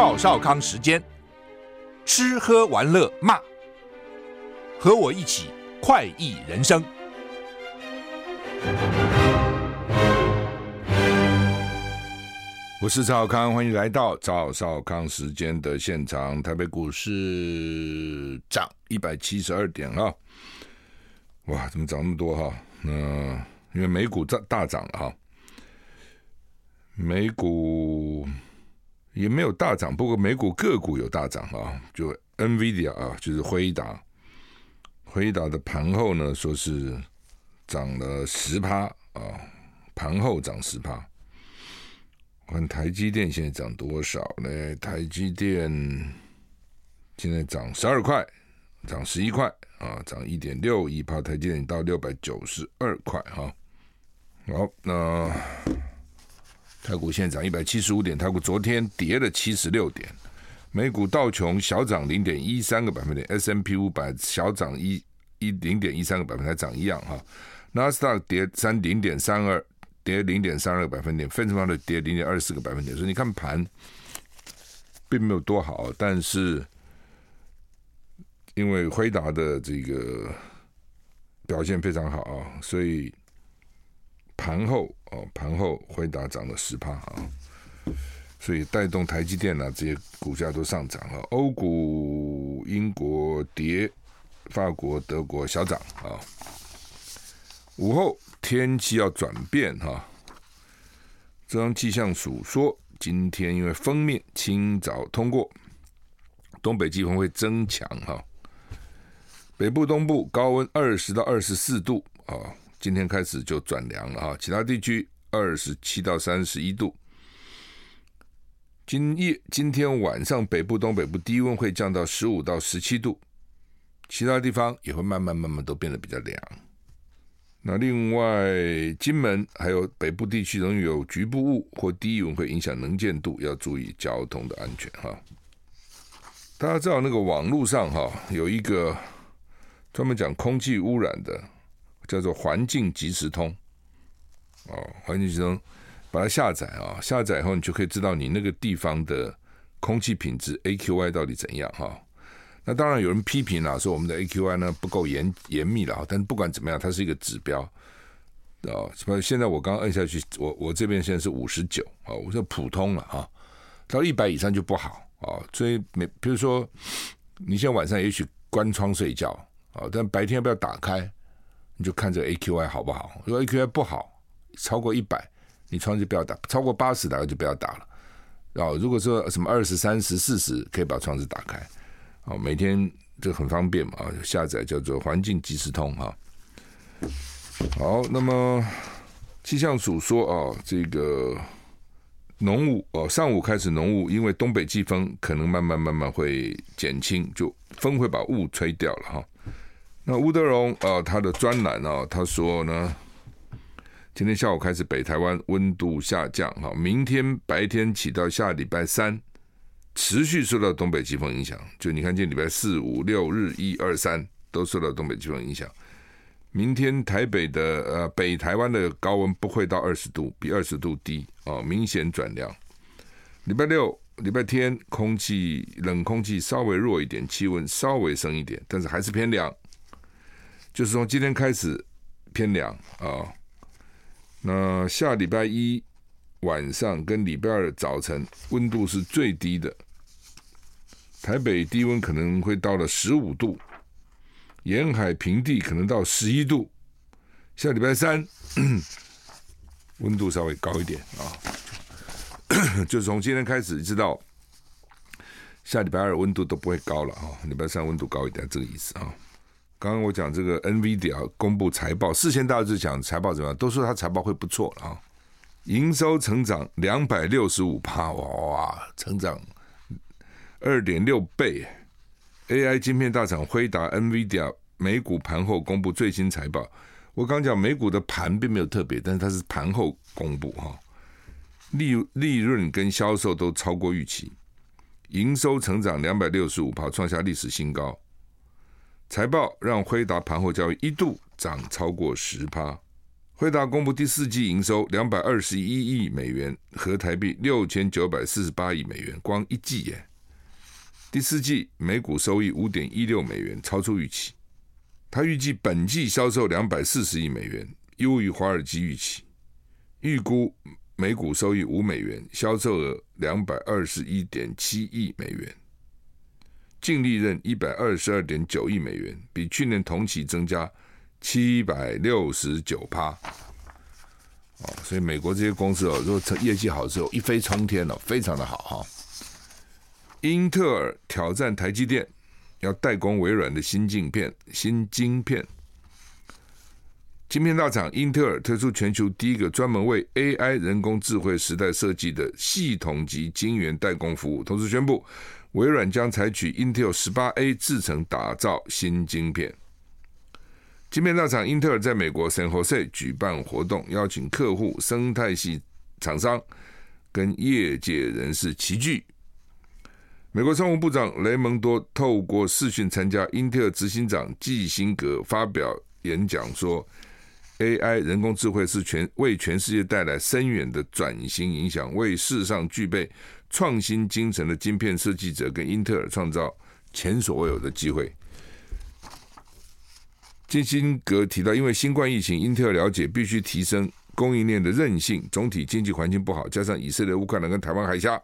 赵少康时间，吃喝玩乐骂，和我一起快意人生。我是赵少康，欢迎来到赵少康时间的现场。台北股市涨一百七十二点啊！哇，怎么涨那么多哈？那因为美股大大涨了哈，美股。也没有大涨，不过美股个股有大涨啊，就 NVIDIA 啊，就是辉达，辉达的盘后呢说是涨了十趴啊，盘后涨十趴。我看台积电现在涨多少呢？台积电现在涨十二块，涨十一块啊，涨一点六一趴，台积电到六百九十二块哈。好，那。台股现在涨一百七十五点，台股昨天跌了七十六点，美股道琼小涨零点一三个百分点，S&P 五百小涨一一零点一三个百分点，还涨一样哈。纳斯达克跌三零点三二，跌零点三二个百分点，费城半导体跌零点二四个百分点。所以你看盘并没有多好，但是因为辉达的这个表现非常好啊，所以。盘后哦，盘后辉达涨了十趴啊，所以带动台积电啊这些股价都上涨了。欧股英国跌，法国、德国小涨啊。午后天气要转变哈，中央气象署说，今天因为锋面清早通过，东北季风会增强哈。北部、东部高温二十到二十四度啊。今天开始就转凉了哈，其他地区二十七到三十一度。今夜今天晚上北部、东北部低温会降到十五到十七度，其他地方也会慢慢慢慢都变得比较凉。那另外，金门还有北部地区仍有局部雾或低温会影响能见度，要注意交通的安全哈。大家知道那个网络上哈有一个专门讲空气污染的。叫做环境即时通，哦，环境即时通，把它下载啊，下载以后你就可以知道你那个地方的空气品质 AQI 到底怎样哈。那当然有人批评了，说我们的 AQI 呢不够严严密了，但不管怎么样，它是一个指标啊。什么？现在我刚按下去，我我这边现在是五十九啊，我说普通了哈，到一百以上就不好啊。所以每比如说你现在晚上也许关窗睡觉啊，但白天要不要打开？你就看这个 AQI 好不好？如果 AQI 不好，超过一百，你窗就不要打；超过八十，大概就不要打了。然后如果说什么二十三十四十，可以把窗子打开。哦，每天这很方便嘛，下载叫做环境即时通哈。好，那么气象署说啊，这个浓雾哦，上午开始浓雾，因为东北季风可能慢慢慢慢会减轻，就风会把雾吹掉了哈。那吴德荣啊，他的专栏啊，他说呢，今天下午开始北台湾温度下降，哈，明天白天起到下礼拜三，持续受到东北季风影响。就你看，今天礼拜四、五、六日一二三都受到东北季风影响。明天台北的呃北台湾的高温不会到二十度，比二十度低啊，明显转凉。礼拜六、礼拜天空气冷空气稍微弱一点，气温稍微升一点，但是还是偏凉。就是从今天开始偏凉啊，那下礼拜一晚上跟礼拜二早晨温度是最低的，台北低温可能会到了十五度，沿海平地可能到十一度。下礼拜三 温度稍微高一点啊，就从今天开始一直到下礼拜二温度都不会高了啊，礼拜三温度高一点，这个意思啊。刚刚我讲这个 NVIDIA 公布财报，事先大家就讲财报怎么样，都说它财报会不错了啊，营收成长两百六十五趴，哇，成长二点六倍。AI 晶片大厂辉达 NVIDIA 美股盘后公布最新财报，我刚讲美股的盘并没有特别，但是它是盘后公布哈，利利润跟销售都超过预期，营收成长两百六十五趴，创下历史新高。财报让辉达盘后交易一度涨超过十趴。辉达公布第四季营收两百二十一亿美元，合台币六千九百四十八亿美元，光一季耶。第四季每股收益五点一六美元，超出预期。他预计本季销售两百四十亿美元，优于华尔街预期。预估每股收益五美元，销售额两百二十一点七亿美元。净利润一百二十二点九亿美元，比去年同期增加七百六十九趴。哦，所以美国这些公司哦，如果业绩好的时候一飞冲天了，非常的好哈。英特尔挑战台积电，要代工微软的新镜片。新晶片，晶片大厂英特尔推出全球第一个专门为 AI 人工智慧时代设计的系统级晶圆代工服务，同时宣布。微软将采取 Intel 十八 A 制程打造新晶片。晶片大厂英特尔在美国 San Jose 举办活动，邀请客户、生态系厂商跟业界人士齐聚。美国商务部长雷蒙多透过视讯参加英特尔执行长基辛格发表演讲，说：“AI 人工智慧是全为全世界带来深远的转型影响，为世上具备。”创新精神的晶片设计者跟英特尔创造前所未有的机会。金辛格提到，因为新冠疫情，英特尔了解必须提升供应链的韧性。总体经济环境不好，加上以色列、乌克兰跟台湾海峡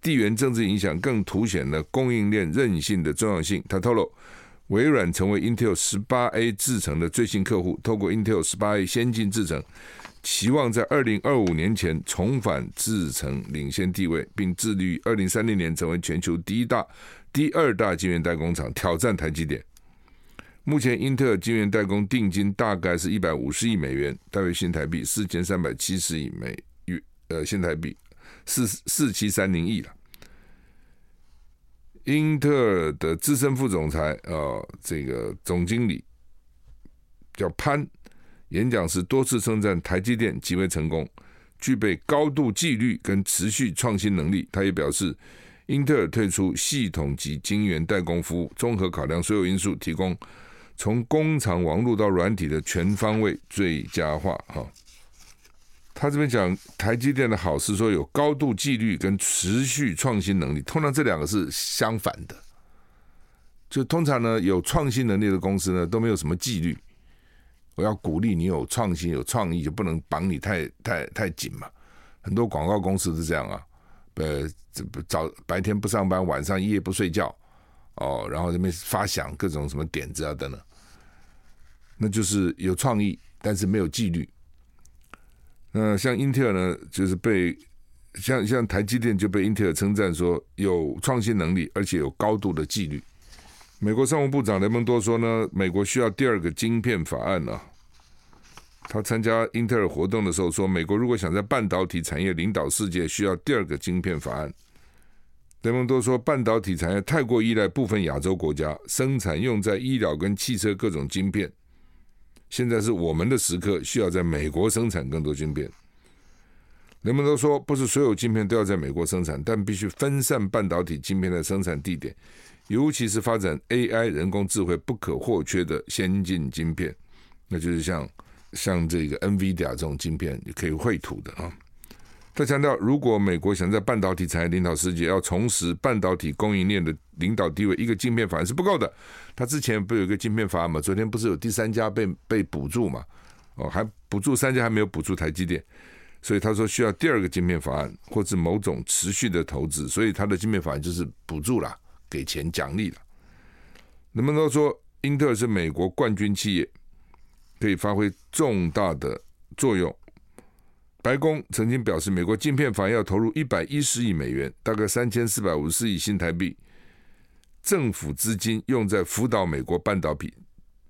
地缘政治影响，更凸显了供应链韧性的重要性。他透露，微软成为 Intel 十八 A 制程的最新客户，透过 Intel 十八 A 先进制程。期望在二零二五年前重返制程领先地位，并致力于二零三零年成为全球第一大、第二大晶圆代工厂，挑战台积电。目前，英特尔晶圆代工定金大概是一百五十亿美元，大约新台币四千三百七十亿美元，呃，新台币四四七三零亿了。英特尔的资深副总裁，呃，这个总经理叫潘。演讲时多次称赞台积电极为成功，具备高度纪律跟持续创新能力。他也表示，英特尔退出系统级晶圆代工服务，综合考量所有因素，提供从工厂网络到软体的全方位最佳化。哈，他这边讲台积电的好是说有高度纪律跟持续创新能力，通常这两个是相反的。就通常呢，有创新能力的公司呢，都没有什么纪律。我要鼓励你有创新、有创意，就不能绑你太太太紧嘛。很多广告公司是这样啊，呃，早白天不上班，晚上一夜不睡觉，哦，然后这边发想各种什么点子啊等等，那就是有创意，但是没有纪律。那像英特尔呢，就是被像像台积电就被英特尔称赞说有创新能力，而且有高度的纪律。美国商务部长雷蒙多说呢，美国需要第二个晶片法案啊。他参加英特尔活动的时候说，美国如果想在半导体产业领导世界，需要第二个晶片法案。雷蒙多说，半导体产业太过依赖部分亚洲国家生产用在医疗跟汽车各种晶片，现在是我们的时刻，需要在美国生产更多晶片。雷蒙多说，不是所有晶片都要在美国生产，但必须分散半导体晶片的生产地点。尤其是发展 AI 人工智慧不可或缺的先进晶片，那就是像像这个 NVIDIA 这种晶片，你可以绘图的啊。他强调，如果美国想在半导体产业领导世界，要重拾半导体供应链的领导地位，一个晶片法案是不够的。他之前不有一个晶片法案吗？昨天不是有第三家被被补助嘛？哦，还补助三家，还没有补助台积电，所以他说需要第二个晶片法案，或是某种持续的投资。所以他的晶片法案就是补助了。给钱奖励了，人们都说英特尔是美国冠军企业，可以发挥重大的作用。白宫曾经表示，美国晶片法要投入一百一十亿美元，大概三千四百五十亿新台币，政府资金用在辅导美国半导体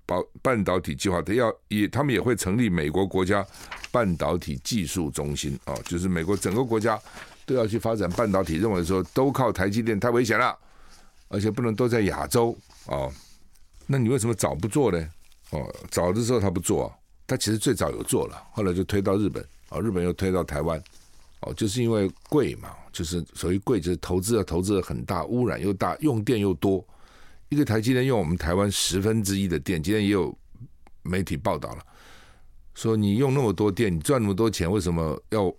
保半导体计划，他要也他们也会成立美国国家半导体技术中心。啊，就是美国整个国家都要去发展半导体，认为说都靠台积电太危险了，而且不能都在亚洲哦。那你为什么早不做呢？哦，早的时候他不做，他其实最早有做了，后来就推到日本，啊，日本又推到台湾，哦，就是因为贵嘛，就是所谓贵，就是投资啊，投资的很大，污染又大，用电又多。一个台积电用我们台湾十分之一的电，今天也有媒体报道了，说你用那么多电，你赚那么多钱，为什么要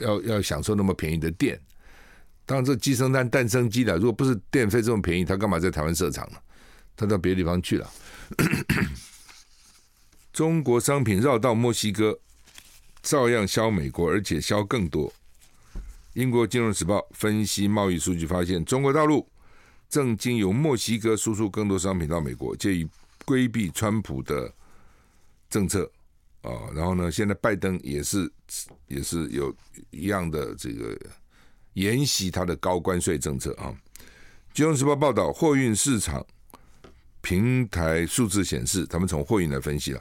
要要享受那么便宜的电？当然，这鸡生蛋，蛋生鸡的。如果不是电费这么便宜，他干嘛在台湾设厂呢？他到别的地方去了。中国商品绕道墨西哥，照样销美国，而且销更多。英国金融时报分析贸易数据发现，中国大陆。正经由墨西哥输出更多商品到美国，借以规避川普的政策啊、哦。然后呢，现在拜登也是也是有一样的这个沿袭他的高关税政策啊。《金融时报》报道，货运市场平台数字显示，他们从货运来分析了，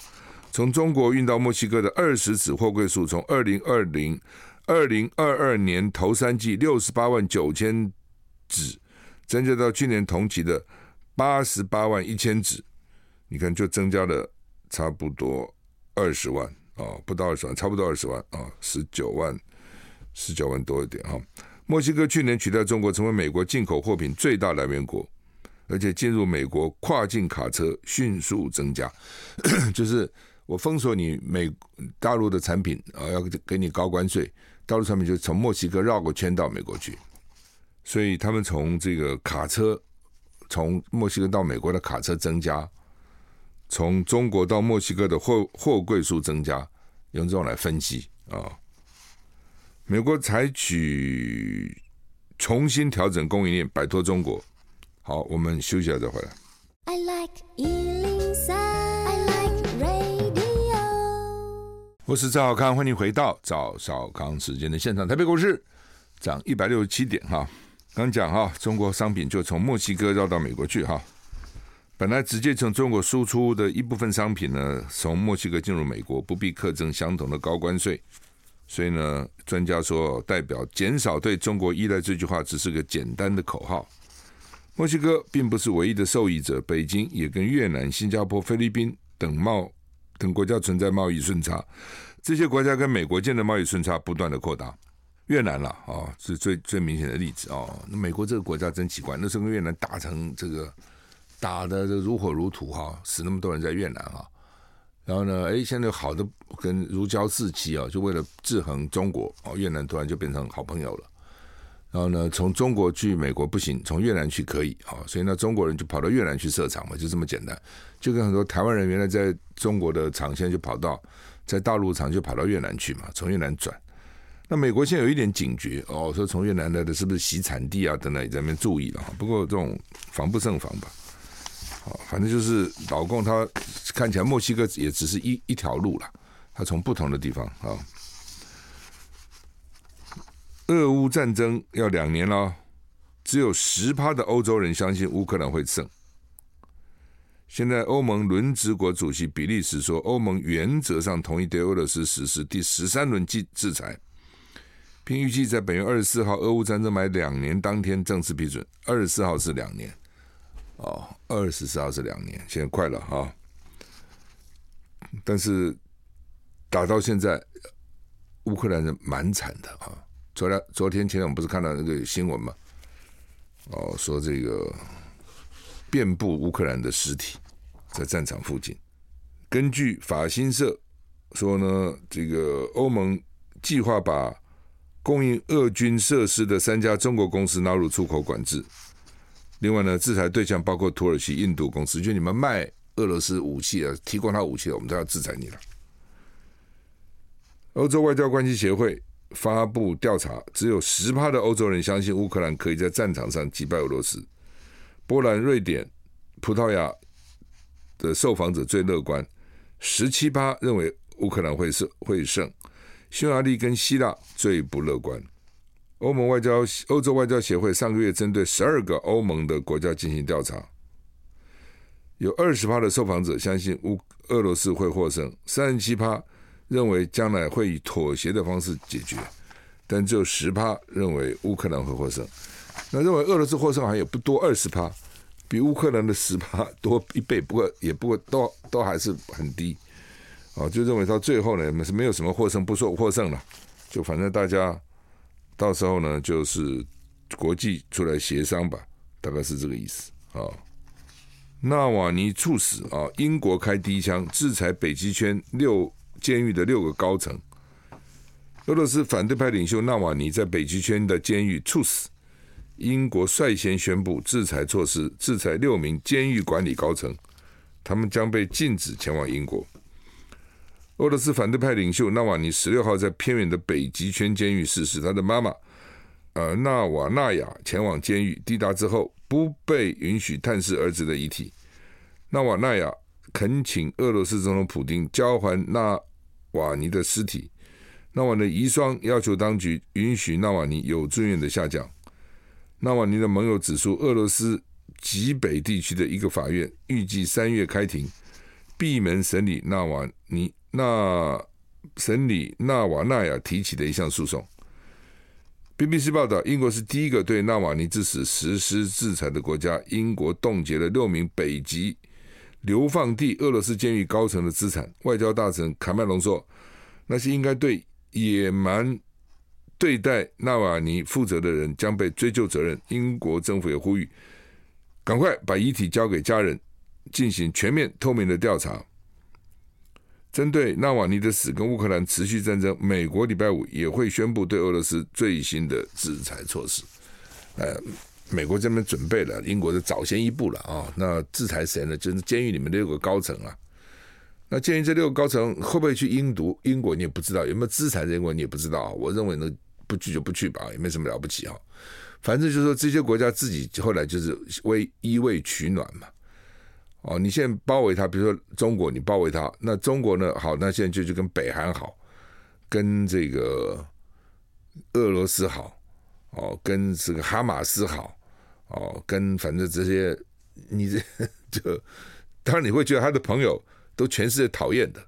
从中国运到墨西哥的二十纸货柜数，从二零二零二零二二年头三季六十八万九千纸。增加到去年同期的八十八万一千纸，你看就增加了差不多二十万啊，不到二十万，差不多二十万啊，十九万，十九万多一点啊。墨西哥去年取代中国成为美国进口货品最大来源国，而且进入美国跨境卡车迅速增加，就是我封锁你美大陆的产品啊，要给你高关税，大陆产品就从墨西哥绕个圈到美国去。所以他们从这个卡车，从墨西哥到美国的卡车增加，从中国到墨西哥的货货柜数增加，用这种来分析啊。美国采取重新调整供应链，摆脱中国。好，我们休息一下再回来。I like 103, I like radio。我是赵少康，欢迎回到赵少康时间的现场。台北股市涨一百六十七点哈。刚讲哈，中国商品就从墨西哥绕到美国去哈。本来直接从中国输出的一部分商品呢，从墨西哥进入美国不必课征相同的高关税，所以呢，专家说代表减少对中国依赖这句话只是个简单的口号。墨西哥并不是唯一的受益者，北京也跟越南、新加坡、菲律宾等贸等国家存在贸易顺差，这些国家跟美国间的贸易顺差不断的扩大。越南了啊，是最最明显的例子哦。那美国这个国家真奇怪，那时候跟越南打成这个打的如火如荼哈，死那么多人在越南哈。然后呢，哎，现在好的跟如胶似漆啊，就为了制衡中国哦，越南突然就变成好朋友了。然后呢，从中国去美国不行，从越南去可以啊，所以呢，中国人就跑到越南去设厂嘛，就这么简单。就跟很多台湾人原来在中国的厂，现在就跑到在大陆厂就跑到越南去嘛，从越南转。那美国现在有一点警觉哦，说从越南来的是不是洗产地啊等等，也在那边注意了。不过这种防不胜防吧，好，反正就是老共他看起来墨西哥也只是一一条路了，他从不同的地方啊。俄乌战争要两年了，只有十趴的欧洲人相信乌克兰会胜。现在欧盟轮值国主席比利时说，欧盟原则上同意对俄罗斯实施第十三轮制制裁。并预计在本月二十四号，俄乌战争满两年当天正式批准。二十四号是两年，哦，二十四号是两年，现在快了哈、但是打到现在，乌克兰人蛮惨的啊。昨天昨天前天我们不是看到那个新闻吗？哦，说这个遍布乌克兰的尸体在战场附近。根据法新社说呢，这个欧盟计划把供应俄军设施的三家中国公司纳入出口管制。另外呢，制裁对象包括土耳其、印度公司，就你们卖俄罗斯武器啊，提供他武器，我们都要制裁你了。欧洲外交关系协会发布调查，只有十趴的欧洲人相信乌克兰可以在战场上击败俄罗斯。波兰、瑞典、葡萄牙的受访者最乐观，十七趴认为乌克兰会胜会胜。匈牙利跟希腊最不乐观。欧盟外交、欧洲外交协会上个月针对十二个欧盟的国家进行调查，有二十趴的受访者相信乌俄罗斯会获胜，三十七趴认为将来会以妥协的方式解决，但只有十趴认为乌克兰会获胜。那认为俄罗斯获胜还有不多二十趴，比乌克兰的十趴多一倍，不过 也不过都都还是很低。哦，就认为到最后呢，是没有什么获胜不说获胜了，就反正大家到时候呢，就是国际出来协商吧，大概是这个意思啊。纳瓦尼猝死啊！英国开第一枪，制裁北极圈六监狱的六个高层。俄罗斯反对派领袖纳瓦尼在北极圈的监狱猝死，英国率先宣布制裁措施，制裁六名监狱管理高层，他们将被禁止前往英国。俄罗斯反对派领袖纳瓦尼十六号在偏远的北极圈监狱逝世，他的妈妈呃纳瓦纳雅前往监狱，抵达之后，不被允许探视儿子的遗体，纳瓦纳雅恳请俄罗斯总统普丁交还纳瓦尼的尸体。纳瓦尼的遗孀要求当局允许纳瓦尼有尊严的下降。纳瓦尼的盟友指出，俄罗斯极北地区的一个法院预计三月开庭，闭门审理纳瓦尼那审理纳瓦纳亚提起的一项诉讼。BBC 报道，英国是第一个对纳瓦尼之死实施制裁的国家。英国冻结了六名北极流放地俄罗斯监狱高层的资产。外交大臣卡麦隆说：“那些应该对野蛮对待纳瓦尼负责的人将被追究责任。”英国政府也呼吁，赶快把遗体交给家人，进行全面透明的调查。针对纳瓦尼的死跟乌克兰持续战争，美国礼拜五也会宣布对俄罗斯最新的制裁措施。呃，美国这边准备了，英国的早先一步了啊。那制裁谁呢？就是监狱里面六个高层啊。那鉴于这六个高层会不会去英读英国？你也不知道有没有制裁英国，你也不知道。我认为呢，不去就不去吧，也没什么了不起啊。反正就是说，这些国家自己后来就是为依偎取暖嘛。哦，你现在包围他，比如说中国，你包围他，那中国呢？好，那现在就就跟北韩好，跟这个俄罗斯好，哦，跟这个哈马斯好，哦，跟反正这些，你这就当然你会觉得他的朋友都全世界讨厌的，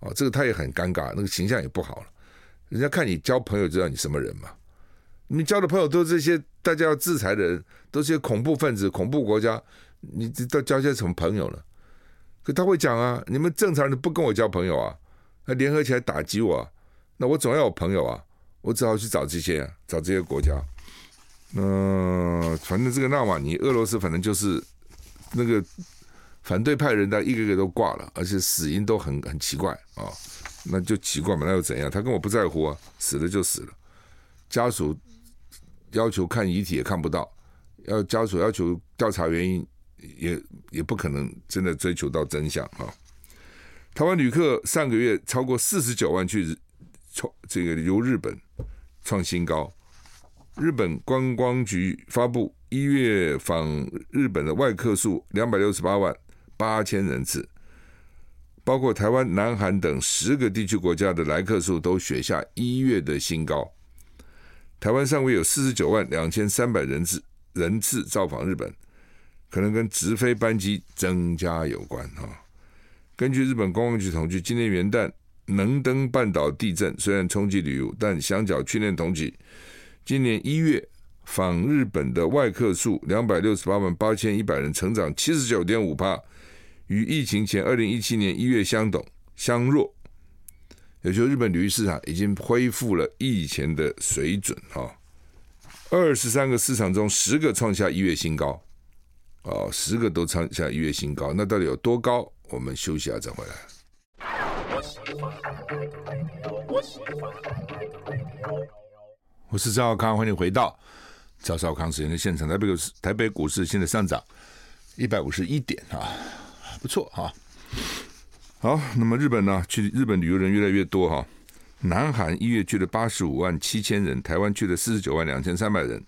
哦，这个他也很尴尬，那个形象也不好了。人家看你交朋友，知道你什么人嘛？你交的朋友都是这些大家要制裁的人，都是些恐怖分子、恐怖国家。你知道交些什么朋友了？可他会讲啊，你们正常人不跟我交朋友啊，那联合起来打击我，那我总要有朋友啊，我只好去找这些，找这些国家。嗯，反正这个纳瓦尼，俄罗斯反正就是那个反对派人，他一个个都挂了，而且死因都很很奇怪啊，那就奇怪嘛，那又怎样？他跟我不在乎啊，死了就死了，家属要求看遗体也看不到，要家属要求调查原因。也也不可能真的追求到真相啊！台湾旅客上个月超过四十九万去创这个游日本创新高。日本观光局发布一月访日本的外客数两百六十八万八千人次，包括台湾、南韩等十个地区国家的来客数都写下一月的新高。台湾上个月有四十九万两千三百人次人次造访日本。可能跟直飞班机增加有关哈。根据日本观光局统计，今年元旦能登半岛地震虽然冲击旅游，但相较去年同期，今年一月访日本的外客数两百六十八万八千一百人，成长七十九点五趴，与疫情前二零一七年一月相等相若。也就是日本旅游市场已经恢复了以前的水准哈。二十三个市场中，十个创下一月新高。哦，十个都创下一月新高，那到底有多高？我们休息一下再回来。我是赵少康，欢迎回到赵少康时间的现场。台北股市，台北股市现在上涨一百五十一点啊，不错哈。好，那么日本呢？去日本旅游人越来越多哈。南韩一月去了八十五万七千人，台湾去了四十九万两千三百人。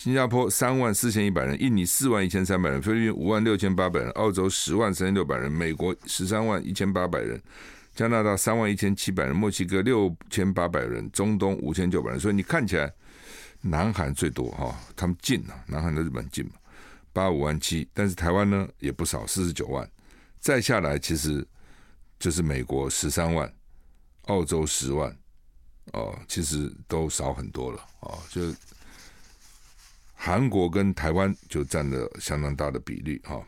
新加坡三万四千一百人，印尼四万一千三百人，菲律宾五万六千八百人，澳洲十万三千六百人，美国十三万一千八百人，加拿大三万一千七百人，墨西哥六千八百人，中东五千九百人。所以你看起来，南韩最多哈，他们近啊，南韩的日本近嘛。八五万七，但是台湾呢也不少，四十九万。再下来其实就是美国十三万，澳洲十万，哦，其实都少很多了哦。就韩国跟台湾就占了相当大的比例哈。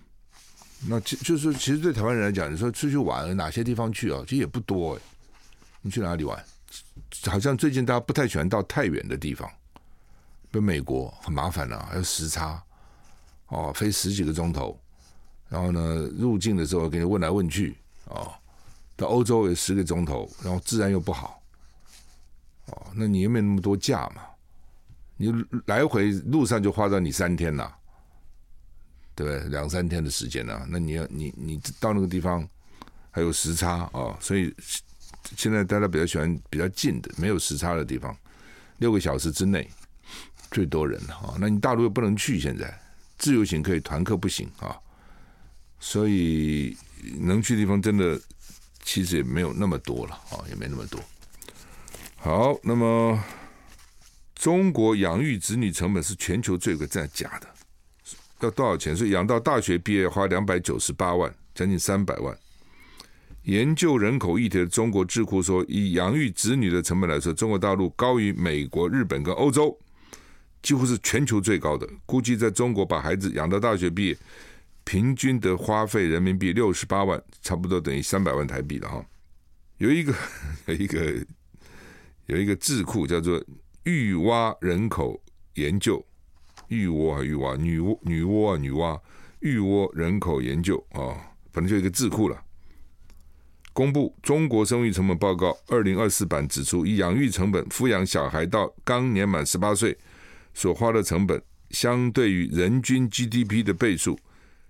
那就就是其实对台湾人来讲，你说出去玩哪些地方去啊？其实也不多哎。你去哪里玩？好像最近大家不太喜欢到太远的地方，比如美国很麻烦啊，还有时差哦，飞十几个钟头。然后呢，入境的时候给你问来问去哦，到欧洲也十个钟头，然后治安又不好哦，那你又没那么多假嘛？你来回路上就花到你三天了，对不对？两三天的时间呢？那你要你你到那个地方还有时差啊，哦，所以现在大家比较喜欢比较近的，没有时差的地方，六个小时之内最多人啊，那你大陆又不能去，现在自由行可以，团客不行啊。所以能去的地方真的其实也没有那么多了啊，也没那么多。好，那么中国养育子女成本是全球最贵，真的假的？要多少钱？所以养到大学毕业花两百九十八万，将近三百万。研究人口议题的中国智库说，以养育子女的成本来说，中国大陆高于美国、日本跟欧洲，几乎是全球最高的。估计在中国把孩子养到大学毕业。平均得花费人民币六十八万，差不多等于三百万台币了哈。有一个 有一个有一个智库叫做育蛙人口研究，育窝啊育蛙女窝女娲啊女娲育窝人口研究啊，反正就一个智库了。公布中国生育成本报告二零二四版指出，以养育成本抚养小孩到刚年满十八岁所花的成本，相对于人均 GDP 的倍数。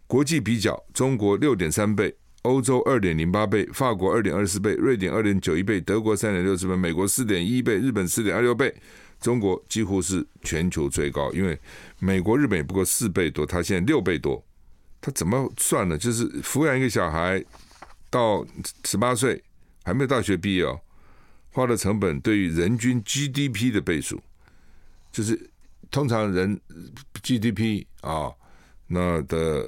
国际比较，中国六点三倍，欧洲二点零八倍，法国二点二四倍，瑞典二点九一倍，德国三点六四倍，美国四点一倍，日本四点二六倍，中国几乎是全球最高。因为美国、日本也不过四倍多，它现在六倍多。它怎么算呢？就是抚养一个小孩到十八岁还没有大学毕业哦，花的成本对于人均 GDP 的倍数，就是通常人 GDP 啊那的。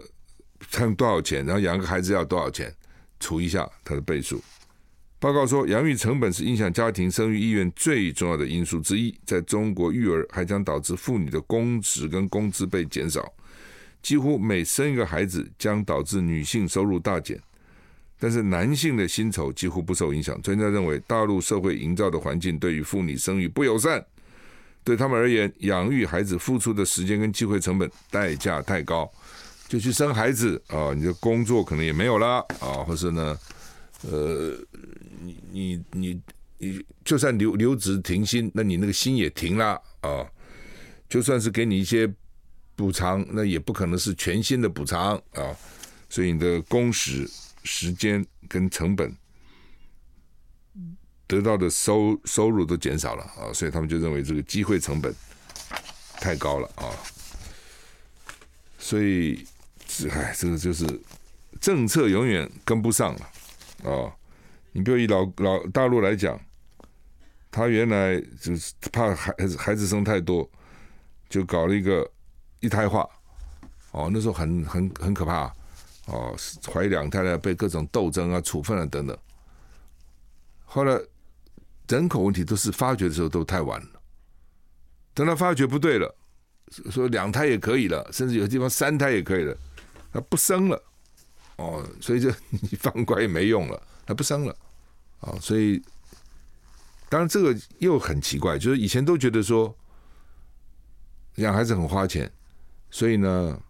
看多少钱，然后养个孩子要多少钱，除一下它的倍数。报告说，养育成本是影响家庭生育意愿最重要的因素之一。在中国，育儿还将导致妇女的工时跟工资被减少，几乎每生一个孩子将导致女性收入大减，但是男性的薪酬几乎不受影响。专家认为，大陆社会营造的环境对于妇女生育不友善，对他们而言，养育孩子付出的时间跟机会成本代价太高。就去生孩子啊，你的工作可能也没有了啊，或是呢，呃，你你你你就算留留职停薪，那你那个薪也停了啊。就算是给你一些补偿，那也不可能是全新的补偿啊。所以你的工时、时间跟成本得到的收收入都减少了啊，所以他们就认为这个机会成本太高了啊，所以。是哎，这个就是政策永远跟不上了哦。你比如以老老大陆来讲，他原来就是怕孩子孩子生太多，就搞了一个一胎化。哦，那时候很很很可怕哦，怀两胎了被各种斗争啊、处分啊等等。后来人口问题都是发觉的时候都太晚了，等他发觉不对了，说两胎也可以了，甚至有的地方三胎也可以了。他不生了，哦，所以就 你放乖也没用了，他不生了，哦，所以当然这个又很奇怪，就是以前都觉得说养孩子很花钱，所以呢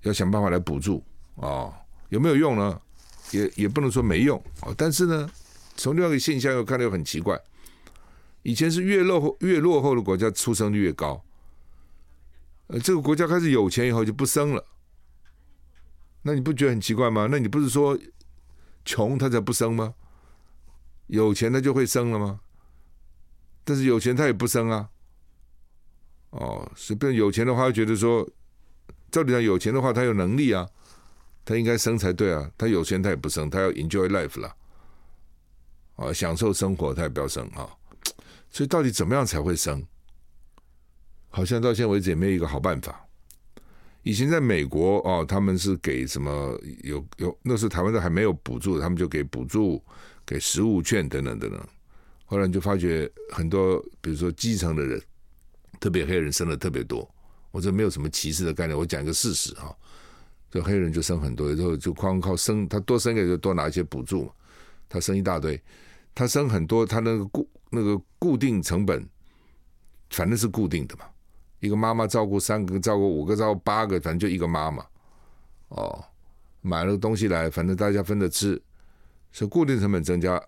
要想办法来补助，哦，有没有用呢？也也不能说没用，哦，但是呢，从另外一个现象又看到又很奇怪，以前是越落后越落后的国家出生率越高，呃，这个国家开始有钱以后就不生了。那你不觉得很奇怪吗？那你不是说穷他才不生吗？有钱他就会生了吗？但是有钱他也不生啊。哦，随便有钱的话，觉得说，照理讲有钱的话，他有能力啊，他应该生才对啊。他有钱他也不生，他要 enjoy life 了，啊，享受生活他也不要生啊。所以到底怎么样才会生？好像到现在为止也没有一个好办法。以前在美国哦，他们是给什么有有那时候台湾都还没有补助，他们就给补助、给食物券等等等等。后来你就发觉很多，比如说基层的人，特别黑人生的特别多。我这没有什么歧视的概念，我讲一个事实哈。就黑人就生很多，有时候就光靠生，他多生一个就多拿一些补助嘛。他生一大堆，他生很多，他那个固那个固定成本，反正是固定的嘛。一个妈妈照顾三个，照顾五个，照顾八个，反正就一个妈妈。哦，买了东西来，反正大家分着吃，所以固定成本增加，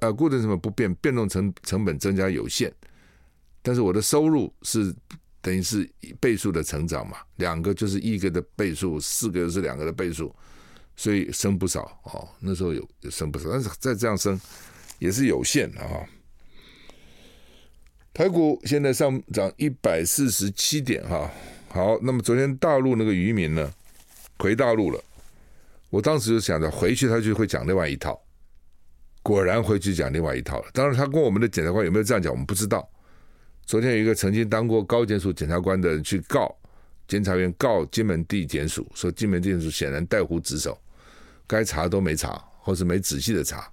呃，固定成本不变，变动成成本增加有限，但是我的收入是等于是倍数的成长嘛，两个就是一个的倍数，四个是两个的倍数，所以生不少哦。那时候有有生不少，但是再这样生也是有限的哈。台股现在上涨一百四十七点哈，好，那么昨天大陆那个渔民呢，回大陆了，我当时就想着回去他就会讲另外一套，果然回去讲另外一套了。当然他跟我们的检察官有没有这样讲，我们不知道。昨天有一个曾经当过高检署检察官的人去告监察院告金门地检署，说金门地检署显然怠忽职守，该查都没查，或是没仔细的查。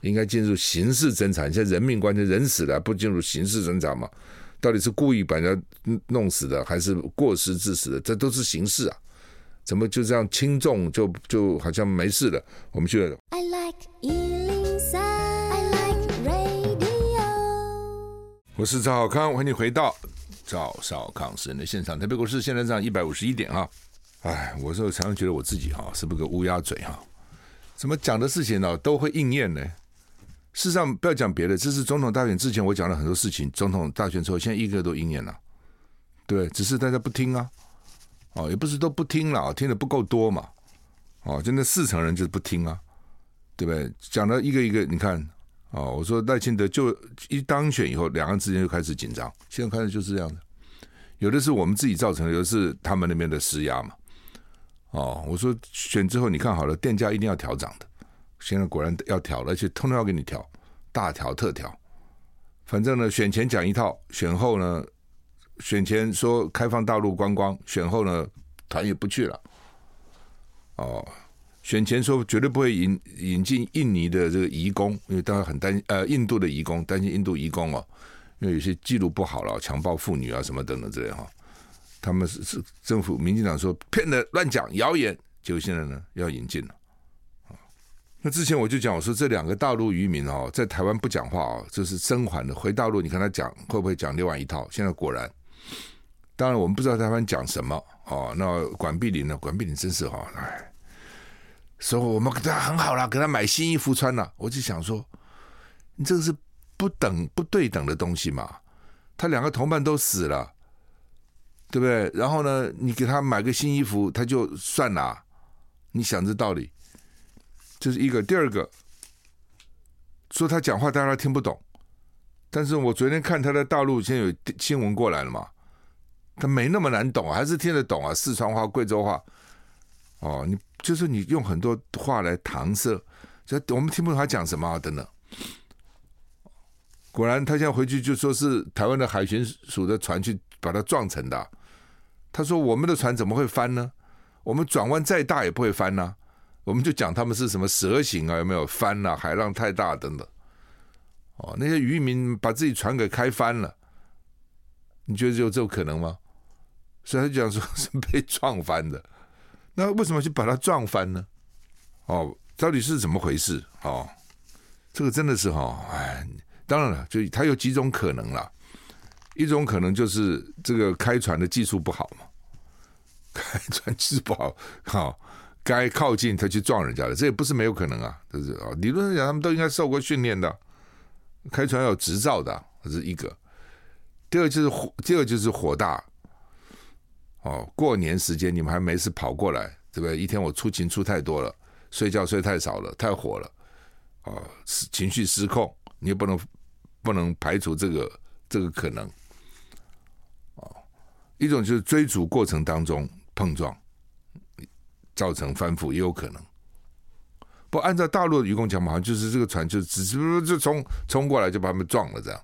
应该进入刑事侦查，现在人命关天，人死了不进入刑事侦查吗？到底是故意把人家弄死的，还是过失致死的？这都是刑事啊，怎么就这样轻重就就好像没事了？我们去。I like 103, I like radio。我是赵少康，欢迎你回到赵少康私人的现场。台北股市现在涨一百五十一点啊！哎，我说常常觉得我自己哈，是不是个乌鸦嘴哈？怎么讲的事情呢，都会应验呢？事实上，不要讲别的，这是总统大选之前我讲了很多事情，总统大选之后，现在一个都应验了，对，只是大家不听啊，哦，也不是都不听了，听的不够多嘛，哦，就那四成人就是不听啊，对不对？讲了一个一个，你看，哦，我说赖清德就一当选以后，两个人之间就开始紧张，现在开始就是这样的，有的是我们自己造成的，有的是他们那边的施压嘛，哦，我说选之后你看好了，电价一定要调涨的。现在果然要调了，而且通通要给你调，大调特调。反正呢，选前讲一套，选后呢，选前说开放大陆观光，选后呢，团也不去了。哦，选前说绝对不会引引进印尼的这个移工，因为大家很担心，呃，印度的移工担心印度移工哦，因为有些记录不好了，强暴妇女啊什么等等之类哈。他们是是政府民进党说骗的乱讲谣言，结果现在呢要引进了。那之前我就讲，我说这两个大陆渔民哦，在台湾不讲话哦，这是生还的。回大陆，你看他讲会不会讲另外一套？现在果然，当然我们不知道台湾讲什么哦。那管碧玲呢？管碧玲真是哦，哎，说我们跟他很好了，给他买新衣服穿了。我就想说，你这个是不等不对等的东西嘛？他两个同伴都死了，对不对？然后呢，你给他买个新衣服，他就算了？你想这道理？这是一个，第二个说他讲话大家听不懂，但是我昨天看他在大陆，现在有新闻过来了嘛，他没那么难懂，还是听得懂啊，四川话、贵州话，哦，你就是你用很多话来搪塞，就我们听不懂他讲什么、啊、等等。果然，他现在回去就说是台湾的海巡署的船去把他撞沉的，他说我们的船怎么会翻呢？我们转弯再大也不会翻呢、我们就讲他们是什么蛇形啊，有没有翻啊？海浪太大等等。哦，那些渔民把自己船给开翻了，你觉得有这种可能吗？所以他就讲说是被撞翻的。那为什么去把它撞翻呢？哦，到底是怎么回事？哦，这个真的是哈、哦，哎，当然了，就它有几种可能啦。一种可能就是这个开船的技术不好嘛，开船技术不好，好、该靠近他去撞人家的，这也不是没有可能啊。这是啊，理论上讲，他们都应该受过训练的，开船要有执照的，这是一个。第二就是火，第二就是火大。哦，过年时间你们还没事跑过来，对不对？一天我出勤出太多了，睡觉睡太少了，太火了，哦，情绪失控，你也不能不能排除这个这个可能。哦，一种就是追逐过程当中碰撞。造成翻覆也有可能，不按照大陆的渔工讲嘛，好像就是这个船就只是就冲冲过来就把他们撞了这样，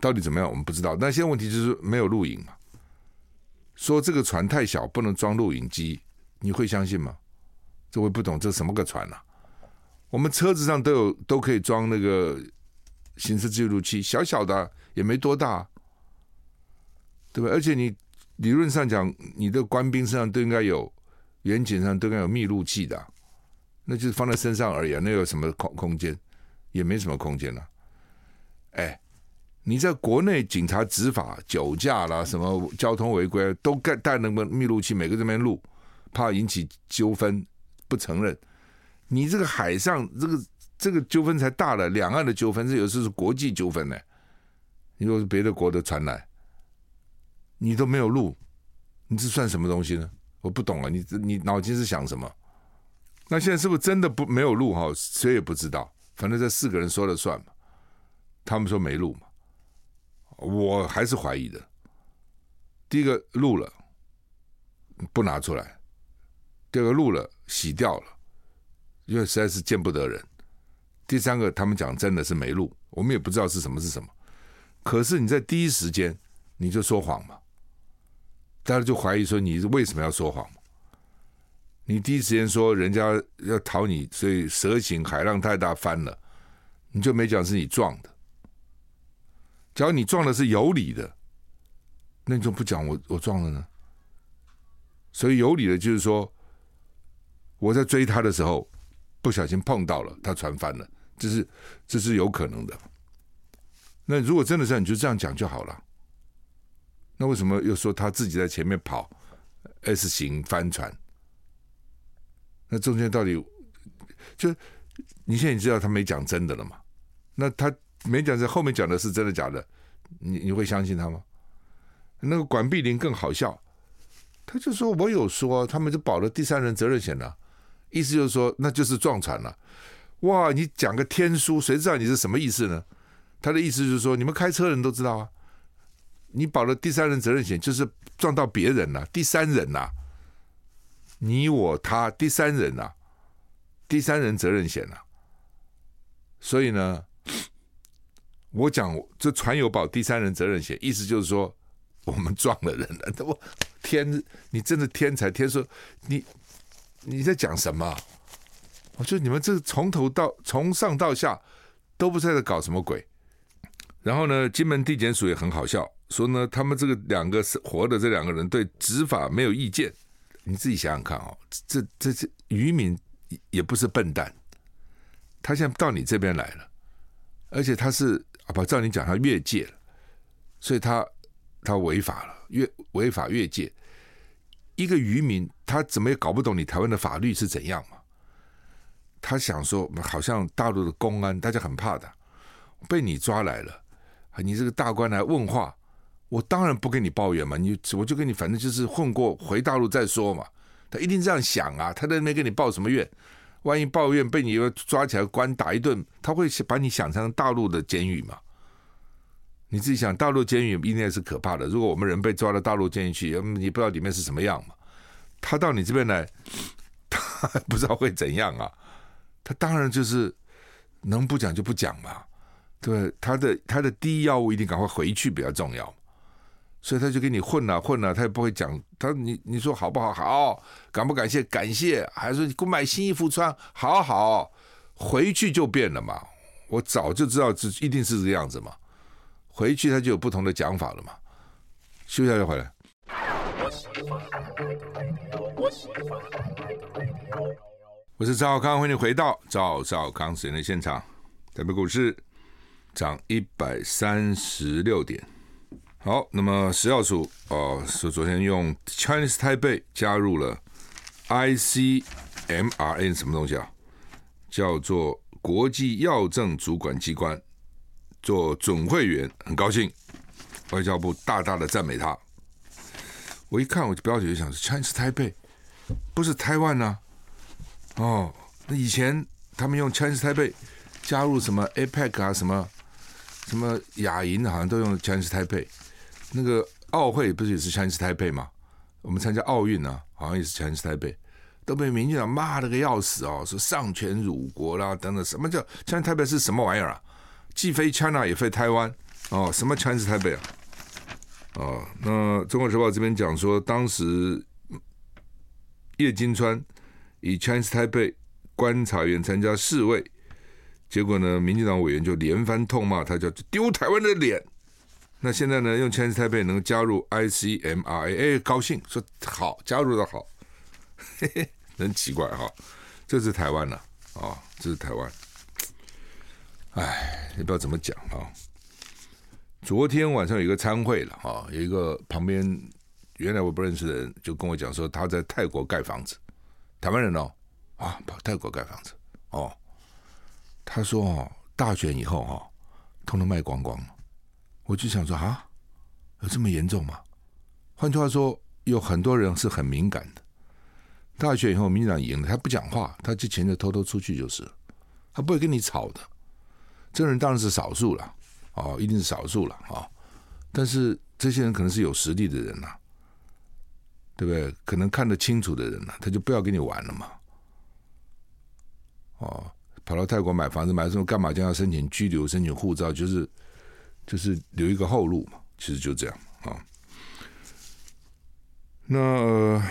到底怎么样我们不知道。但现在问题就是没有录影嘛，说这个船太小，不能装录影机，你会相信吗？这我不懂，这什么个船啊？我们车子上都有，都可以装那个行车记录器，小小的也没多大，对吧？而且你理论上讲，你的官兵身上都应该有，远景上都该有密录器的，那就是放在身上而已，那有什么空空间？也没什么空间了。哎，你在国内警察执法酒驾啦，什么交通违规，都带带那个密录器，每个这边录，怕引起纠纷，不承认。你这个海上这个这个纠纷才大了，两岸的纠纷，这有时候是国际纠纷呢。你说是别的国的船来，你都没有录，你这算什么东西呢？我不懂啊，你你脑筋是想什么？那现在是不是真的不没有录哈？谁也不知道，反正这四个人说了算嘛。他们说没录嘛，我还是怀疑的。第一个录了，不拿出来；第二个录了，洗掉了。因为实在是见不得人。第三个，他们讲真的是没录，我们也不知道是什么是什么。可是你在第一时间你就说谎嘛，大家就怀疑说你为什么要说谎？你第一时间说人家要讨你，所以蛇形海浪太大翻了，你就没讲是你撞的。假如你撞的是有理的，那你就不讲我我撞了呢？所以有理的就是说我在追他的时候。不小心碰到了，他船翻了，这是这是有可能的。那如果真的是你就这样讲就好了。那为什么又说他自己在前面跑 S 型帆船？那中间到底就你现在你知道他没讲真的了嘛？那他没讲在后面讲的是真的假的？你你会相信他吗？那个管碧玲更好笑，他就说我有说他们就保了第三人责任险了。意思就是说，那就是撞船了。哇，你讲个天书，谁知道你是什么意思呢？他的意思就是说，你们开车人都知道啊，你保了第三人责任险，就是撞到别人了，第三人呐，你我他，第三人呐，第三人责任险呐。所以呢，我讲这船有保第三人责任险，意思就是说，我们撞了人了。我天，你真的天才，天说你。你在讲什么？我觉得你们这从头到从上到下都不知道在搞什么鬼。然后呢，金门地检署也很好笑，说呢，他们这个两个是活的这两个人对执法没有意见。你自己想想看哦，这这这渔民也不是笨蛋，他现在到你这边来了，而且他是啊，不照你讲，他越界了，所以他他违法了，越违法越界。一个渔民，他怎么也搞不懂你台湾的法律是怎样嘛？他想说，好像大陆的公安大家很怕的，被你抓来了，你这个大官来问话，我当然不跟你抱怨嘛，你我就跟你反正就是混过，回大陆再说嘛。他一定这样想啊，他在那边跟你抱什么怨？万一抱怨被你抓起来关打一顿，他会把你想成大陆的监狱嘛？你自己想，大陆监狱应该是可怕的。如果我们人被抓到大陆监狱去，你不知道里面是什么样嘛？他到你这边来，他不知道会怎样啊？他当然就是能不讲就不讲嘛。对，他的他的第一要务一定赶快回去比较重要，所以他就跟你混了、混了、他也不会讲。他你你说好不好？好，感不感谢？感谢，还是给我买新衣服穿？好好，回去就变了嘛。我早就知道这一定是这个样子嘛。回去他就有不同的讲法了嘛。休息一下就回来。我是赵康，欢迎你回到赵少康时间的现场。台北股市涨一百三十六点。好，那么食药署哦，是昨天用 Chinese Taipei 加入了 ICMRN 什么东西啊？叫做国际药政主管机关。做准会员很高兴，外交部大大的赞美他。我一看我就标题就想是 Chinese Taipei，不是台湾呐？哦，那以前他们用 Chinese Taipei 加入什么 APEC 啊，什么什么亚银，好像都用 Chinese Taipei。那个奥会不是也是 Chinese Taipei 吗？我们参加奥运啊，好像也是 Chinese Taipei，都被民进党骂了个要死哦，说丧权辱国啦等等。什么叫 Chinese Taipei 是什么玩意儿啊？既非 China 也非台湾哦，什么 Chinese Taipei 啊？哦，那《中国时报》这边讲说，当时叶金川以 Chinese Taipei 观察员参加示威，结果呢，民进党委员就连番痛骂他，叫丢台湾的脸。那现在呢，用 Chinese Taipei 能加入 ICMRA，哎，高兴说好，加入的好，嘿嘿，很奇怪哈，这是台湾呐，啊，这是台湾，哎，也不知道怎么讲啊。昨天晚上有一个参会了啊，有一个旁边原来我不认识的人就跟我讲说他在泰国盖房子，台湾人哦啊跑泰国盖房子哦，他说哦大选以后哈通通卖光光了，我就想说啊有这么严重吗？换句话说有很多人是很敏感的，大选以后民进党赢了他不讲话，他这钱就偷偷出去就是，他不会跟你吵的，这人当然是少数了。哦，一定是少数了啊、哦！但是这些人可能是有实力的人呐、对不对？可能看得清楚的人呐、他就不要跟你玩了嘛。哦，跑到泰国买房子买什么干嘛？将要申请居留、申请护照，就是就是留一个后路嘛。其实就这样啊、那、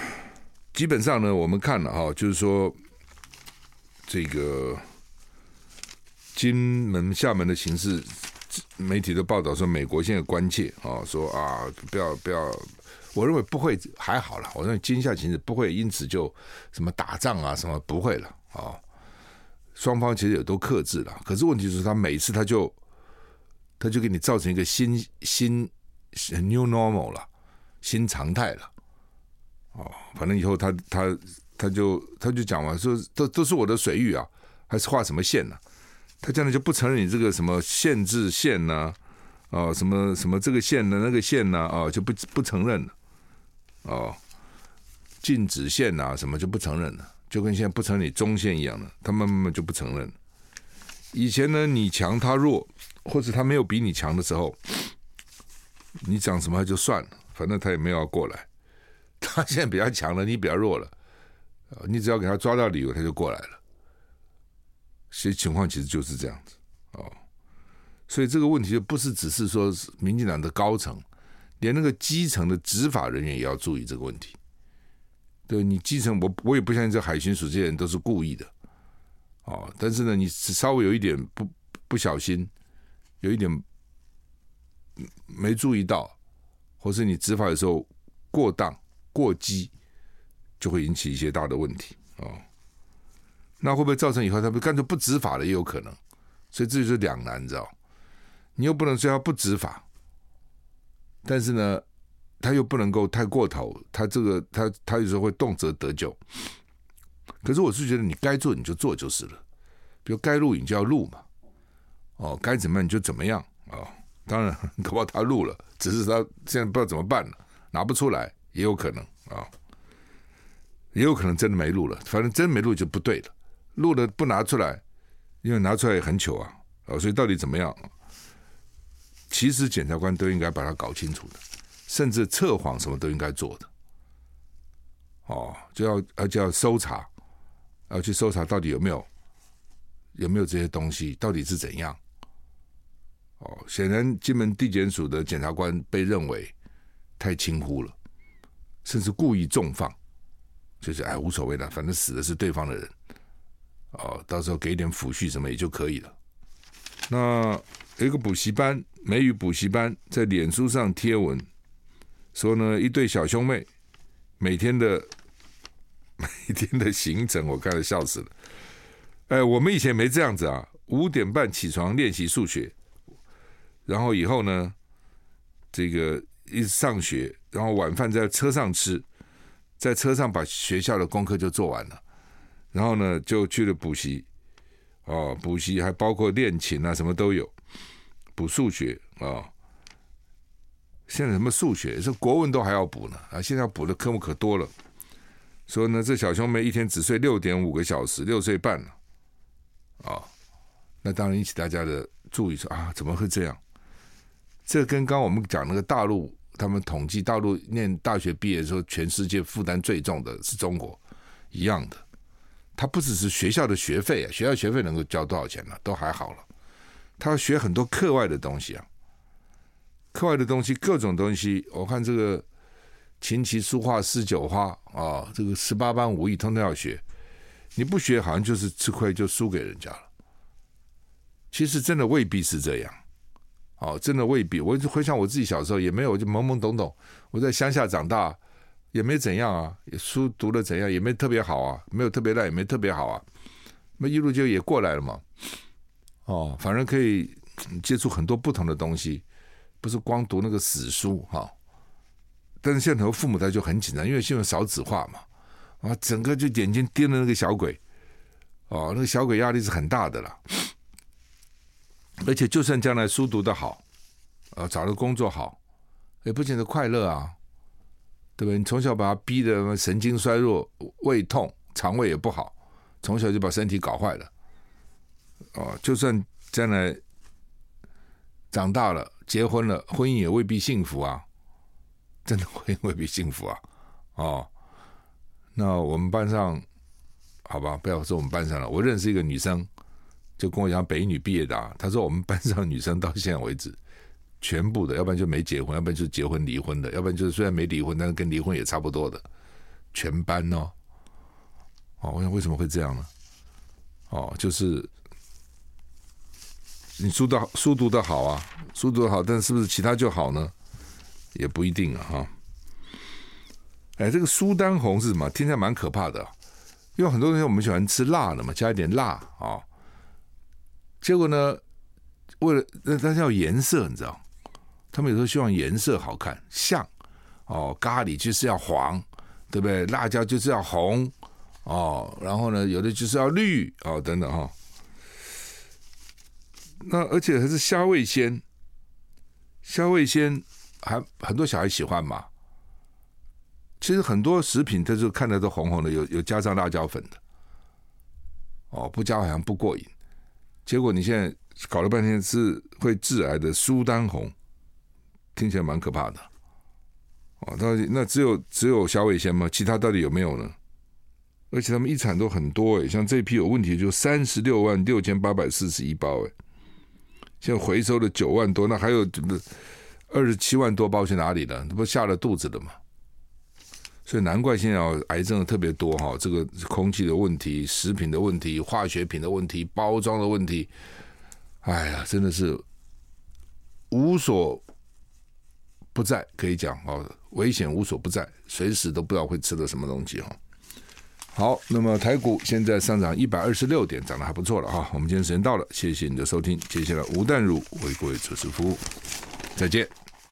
基本上呢，我们看了哈、就是说这个金门、厦门的形势。媒体的报道说，美国现在关切啊，说啊，不要不要，我认为不会，还好了。我认为今夏情势不会因此就什么打仗啊，什么不会了啊。双方其实也都克制了，可是问题是，他每次他就他就给你造成一个新新 new normal 了，新常态了。哦，反正以后他他他就他就讲嘛，说都都是我的水域啊，还是画什么线呢、他将来就不承认你这个什么限制线呢、啊，哦，什么什么这个线呢，那个线呢，哦，就不不承认了，哦，禁止线呐，什么就不承认了，就跟现在不承认你中线一样的，他慢慢慢就不承认了。以前呢，你强他弱，或者他没有比你强的时候，你讲什么就算了，反正他也没有要过来。他现在比较强了，你比较弱了，你只要给他抓到理由，他就过来了。其实情况其实就是这样子哦，所以这个问题就不是只是说民进党的高层，连那个基层的执法人员也要注意这个问题。对你基层，我我也不相信这海巡署这些人都是故意的哦，但是呢，你稍微有一点不不小心，有一点没注意到，或是你执法的时候过当过激，就会引起一些大的问题哦。那会不会造成以后他们干脆不执法了也有可能，所以这就是两难，你知道？你又不能说他不执法，但是呢，他又不能够太过头，他这个他他有时候会动辄得咎。可是我是觉得你该做你就做就是了，比如该录影就要录嘛，哦，该怎么样就怎么样啊、当然，搞不好他录了，只是他现在不知道怎么办了，拿不出来也有可能啊、也有可能真的没录了，反正真没录就不对了。录了不拿出来，因为拿出来也很糗啊，哦，所以到底怎么样？其实检察官都应该把它搞清楚的，甚至测谎什么都应该做的。哦，就要而且要搜查，要去搜查到底有没有有没有这些东西，到底是怎样？哦，显然金门地检署的检察官被认为太轻忽了，甚至故意纵放，就是哎无所谓的，反正死的是对方的人。哦，到时候给点抚恤什么也就可以了。那有一个补习班，美语补习班在脸书上贴文说呢，一对小兄妹每天的 每天的行程，我看了笑死了。哎，我们以前没这样子啊，五点半起床练习数学，然后以后呢，这个一上学，然后晚饭在车上吃，在车上把学校的功课就做完了。然后呢，就去了补习，哦，补习还包括练琴啊，什么都有，补数学啊、现在什么数学，是国文都还要补呢啊！现在补的科目可多了。说呢，这小兄妹一天只睡六点五个小时，六岁半了，啊、哦，那当然引起大家的注意说啊，怎么会这样？这跟刚我们讲那个大陆，他们统计大陆念大学毕业的时候，全世界负担最重的是中国一样的。他不只是学校的学费啊，学校学费能够交多少钱呢？都还好了。他要学很多课外的东西啊，课外的东西，各种东西，我看这个琴棋书画诗酒花啊，这个十八般武艺通通要学。你不学，好像就是吃亏，就输给人家了。其实真的未必是这样，哦，真的未必。我回想我自己小时候，也没有就懵懵懂懂。我在乡下长大，也没怎样啊，书读的怎样，也没特别好啊，没有特别烂，也没特别好啊。那一路就也过来了嘛。哦，反正可以接触很多不同的东西，不是光读那个死书哈、但是现在很多父母他就很紧张，因为现在少子化嘛，啊，整个就眼睛盯着那个小鬼，哦，那个小鬼压力是很大的了。而且就算将来书读得好，呃，找个工作好，也不见得快乐啊，对不对？你从小把他逼得神经衰弱、胃痛、肠胃也不好，从小就把身体搞坏了。哦，就算将来长大了、结婚了，婚姻也未必幸福啊，真的婚姻未必幸福啊。哦，那我们班上，好吧，不要说我们班上了，我认识一个女生。就跟我讲，北女毕业的啊，他说我们班上女生到现在为止，全部的，要不然就没结婚，要不然就结婚离婚的，要不然就是虽然没离婚，但是跟离婚也差不多的，全班哦。哦，我想为什么会这样呢？哦，就是你书的书读的好啊，书读的好，但是是不是其他就好呢？也不一定啊，哈。哎，这个苏丹红是什么？听起来蛮可怕的，因为很多东西我们喜欢吃辣的嘛，加一点辣啊。结果呢？为了那但是要颜色，你知道？他们有时候希望颜色好看，像哦，咖喱就是要黄，对不对？辣椒就是要红哦，然后呢，有的就是要绿哦，等等哈、哦。那而且还是虾味鲜，虾味鲜还很多小孩喜欢嘛。其实很多食品，它就看着都红红的，有有加上辣椒粉的。哦，不加好像不过瘾。结果你现在搞了半天是会致癌的苏丹红，听起来蛮可怕的。哦，到底那只有只有小尾仙吗？其他到底有没有呢？而且他们一产都很多诶，像这批有问题就三十六万六千八百四十一包诶，现在回收了九万多，那还有怎么二十七万多包去哪里了？那不下了肚子了吗？所以难怪现在癌症特别多哈，这个空气的问题、食品的问题、化学品的问题、包装的问题，哎呀，真的是无所不在，可以讲哦，危险无所不在，随时都不知道会吃到什么东西哈。好，那么台股现在上涨一百二十六点，涨得还不错了哈。我们今天时间到了，谢谢你的收听，接下来吴淡如为各位主持服务，再见。